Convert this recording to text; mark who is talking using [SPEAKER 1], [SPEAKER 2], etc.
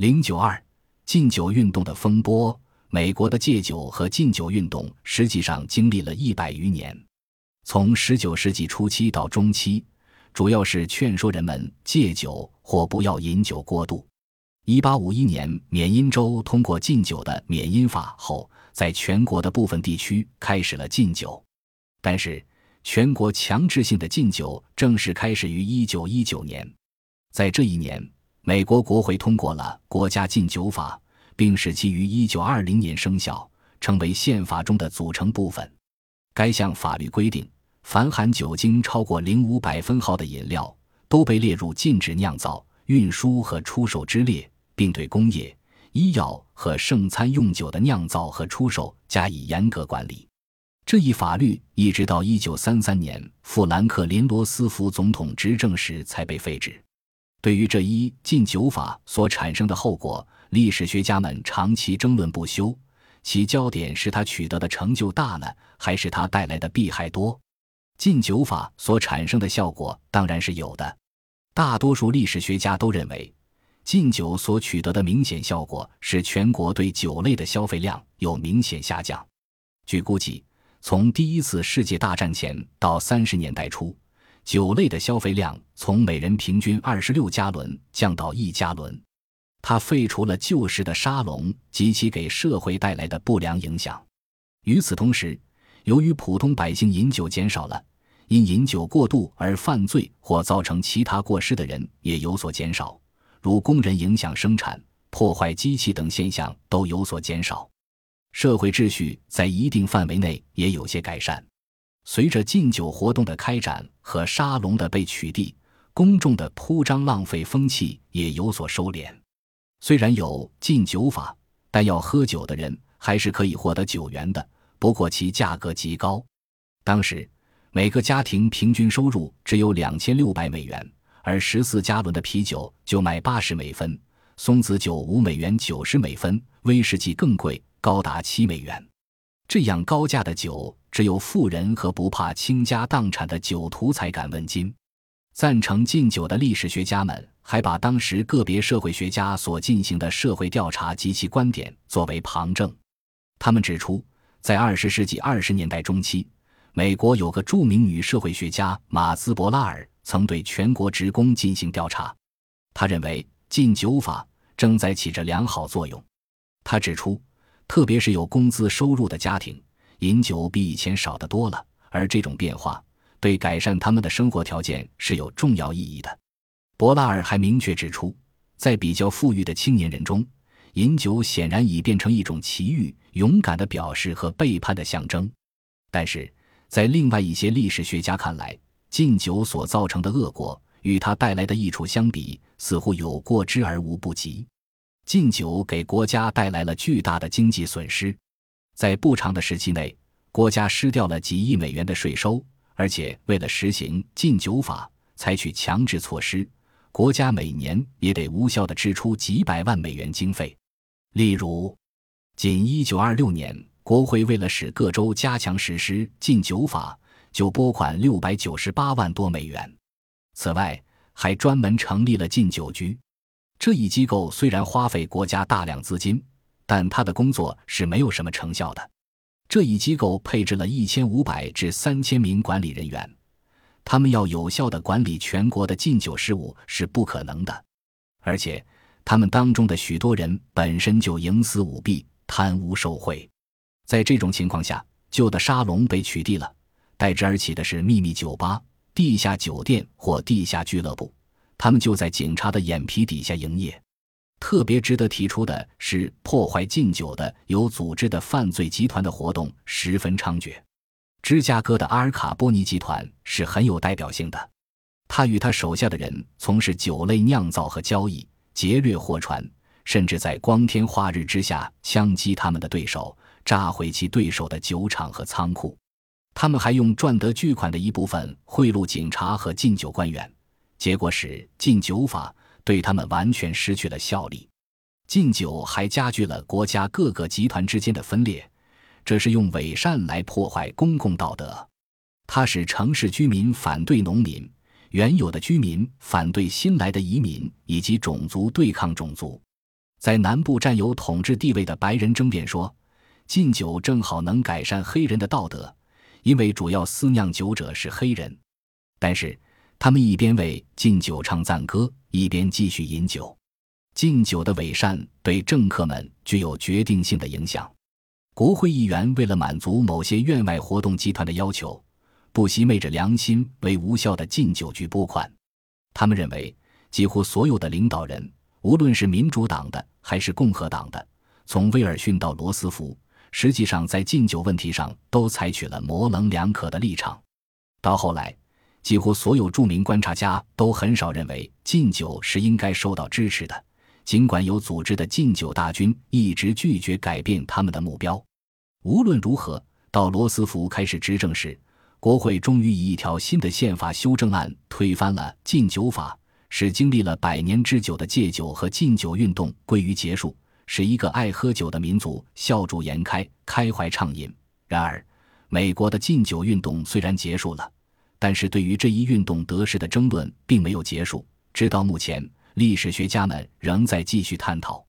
[SPEAKER 1] 零九二禁酒运动的风波，美国的戒酒和禁酒运动实际上经历了一百余年，从十九世纪初期到中期，主要是劝说人们戒酒或不要饮酒过度。一八五一年，缅因州通过禁酒的缅因法后，在全国的部分地区开始了禁酒，但是全国强制性的禁酒正式开始于一九一九年，在这一年。美国国会通过了国家禁酒法，并使其于一九二零年生效，成为宪法中的组成部分。该项法律规定，凡含酒精超过零五百分号的饮料都被列入禁止酿造、运输和出售之列，并对工业、医药和圣餐用酒的酿造和出售加以严格管理。这一法律一直到一九三三年富兰克林·罗斯福总统执政时才被废止。对于这一禁酒法所产生的后果，历史学家们长期争论不休。其焦点是他取得的成就大呢，还是他带来的弊害多？禁酒法所产生的效果当然是有的。大多数历史学家都认为，禁酒所取得的明显效果是全国对酒类的消费量有明显下降。据估计，从第一次世界大战前到三十年代初。酒类的消费量从每人平均二十六加仑降到一加仑，它废除了旧时的沙龙及其给社会带来的不良影响。与此同时，由于普通百姓饮酒减少了，因饮酒过度而犯罪或造成其他过失的人也有所减少，如工人影响生产、破坏机器等现象都有所减少，社会秩序在一定范围内也有些改善。随着禁酒活动的开展和沙龙的被取缔，公众的铺张浪费风气也有所收敛。虽然有禁酒法，但要喝酒的人还是可以获得酒源的。不过其价格极高，当时每个家庭平均收入只有两千六百美元，而十四加仑的啤酒就卖八十美分，松子酒五美元九十美分，威士忌更贵，高达七美元。这样高价的酒。只有富人和不怕倾家荡产的酒徒才敢问津。赞成禁酒的历史学家们还把当时个别社会学家所进行的社会调查及其观点作为旁证。他们指出，在二十世纪二十年代中期，美国有个著名女社会学家马兹伯拉尔曾对全国职工进行调查。他认为禁酒法正在起着良好作用。他指出，特别是有工资收入的家庭。饮酒比以前少得多了，而这种变化对改善他们的生活条件是有重要意义的。博拉尔还明确指出，在比较富裕的青年人中，饮酒显然已变成一种奇遇、勇敢的表示和背叛的象征。但是在另外一些历史学家看来，禁酒所造成的恶果与它带来的益处相比，似乎有过之而无不及。禁酒给国家带来了巨大的经济损失。在不长的时期内，国家失掉了几亿美元的税收，而且为了实行禁酒法，采取强制措施，国家每年也得无效的支出几百万美元经费。例如，仅1926年，国会为了使各州加强实施禁酒法，就拨款698万多美元。此外，还专门成立了禁酒局。这一机构虽然花费国家大量资金。但他的工作是没有什么成效的。这一机构配置了一千五百至三千名管理人员，他们要有效的管理全国的禁酒事务是不可能的。而且，他们当中的许多人本身就营私舞弊、贪污受贿。在这种情况下，旧的沙龙被取缔了，代之而起的是秘密酒吧、地下酒店或地下俱乐部，他们就在警察的眼皮底下营业。特别值得提出的是，破坏禁酒的有组织的犯罪集团的活动十分猖獗。芝加哥的阿尔卡波尼集团是很有代表性的，他与他手下的人从事酒类酿造和交易，劫掠货船，甚至在光天化日之下枪击他们的对手，炸毁其对手的酒厂和仓库。他们还用赚得巨款的一部分贿赂警察和禁酒官员，结果使禁酒法。对他们完全失去了效力。禁酒还加剧了国家各个集团之间的分裂，这是用伪善来破坏公共道德。它使城市居民反对农民，原有的居民反对新来的移民，以及种族对抗种族。在南部占有统治地位的白人争辩说，禁酒正好能改善黑人的道德，因为主要私酿酒者是黑人。但是，他们一边为禁酒唱赞歌，一边继续饮酒。禁酒的伪善对政客们具有决定性的影响。国会议员为了满足某些院外活动集团的要求，不惜昧着良心为无效的禁酒局拨款。他们认为，几乎所有的领导人，无论是民主党的还是共和党的，从威尔逊到罗斯福，实际上在禁酒问题上都采取了模棱两可的立场。到后来，几乎所有著名观察家都很少认为禁酒是应该受到支持的。尽管有组织的禁酒大军一直拒绝改变他们的目标，无论如何，到罗斯福开始执政时，国会终于以一条新的宪法修正案推翻了禁酒法，使经历了百年之久的戒酒和禁酒运动归于结束，使一个爱喝酒的民族笑逐颜开，开怀畅饮。然而，美国的禁酒运动虽然结束了，但是对于这一运动得失的争论并没有结束，直到目前。历史学家们仍在继续探讨。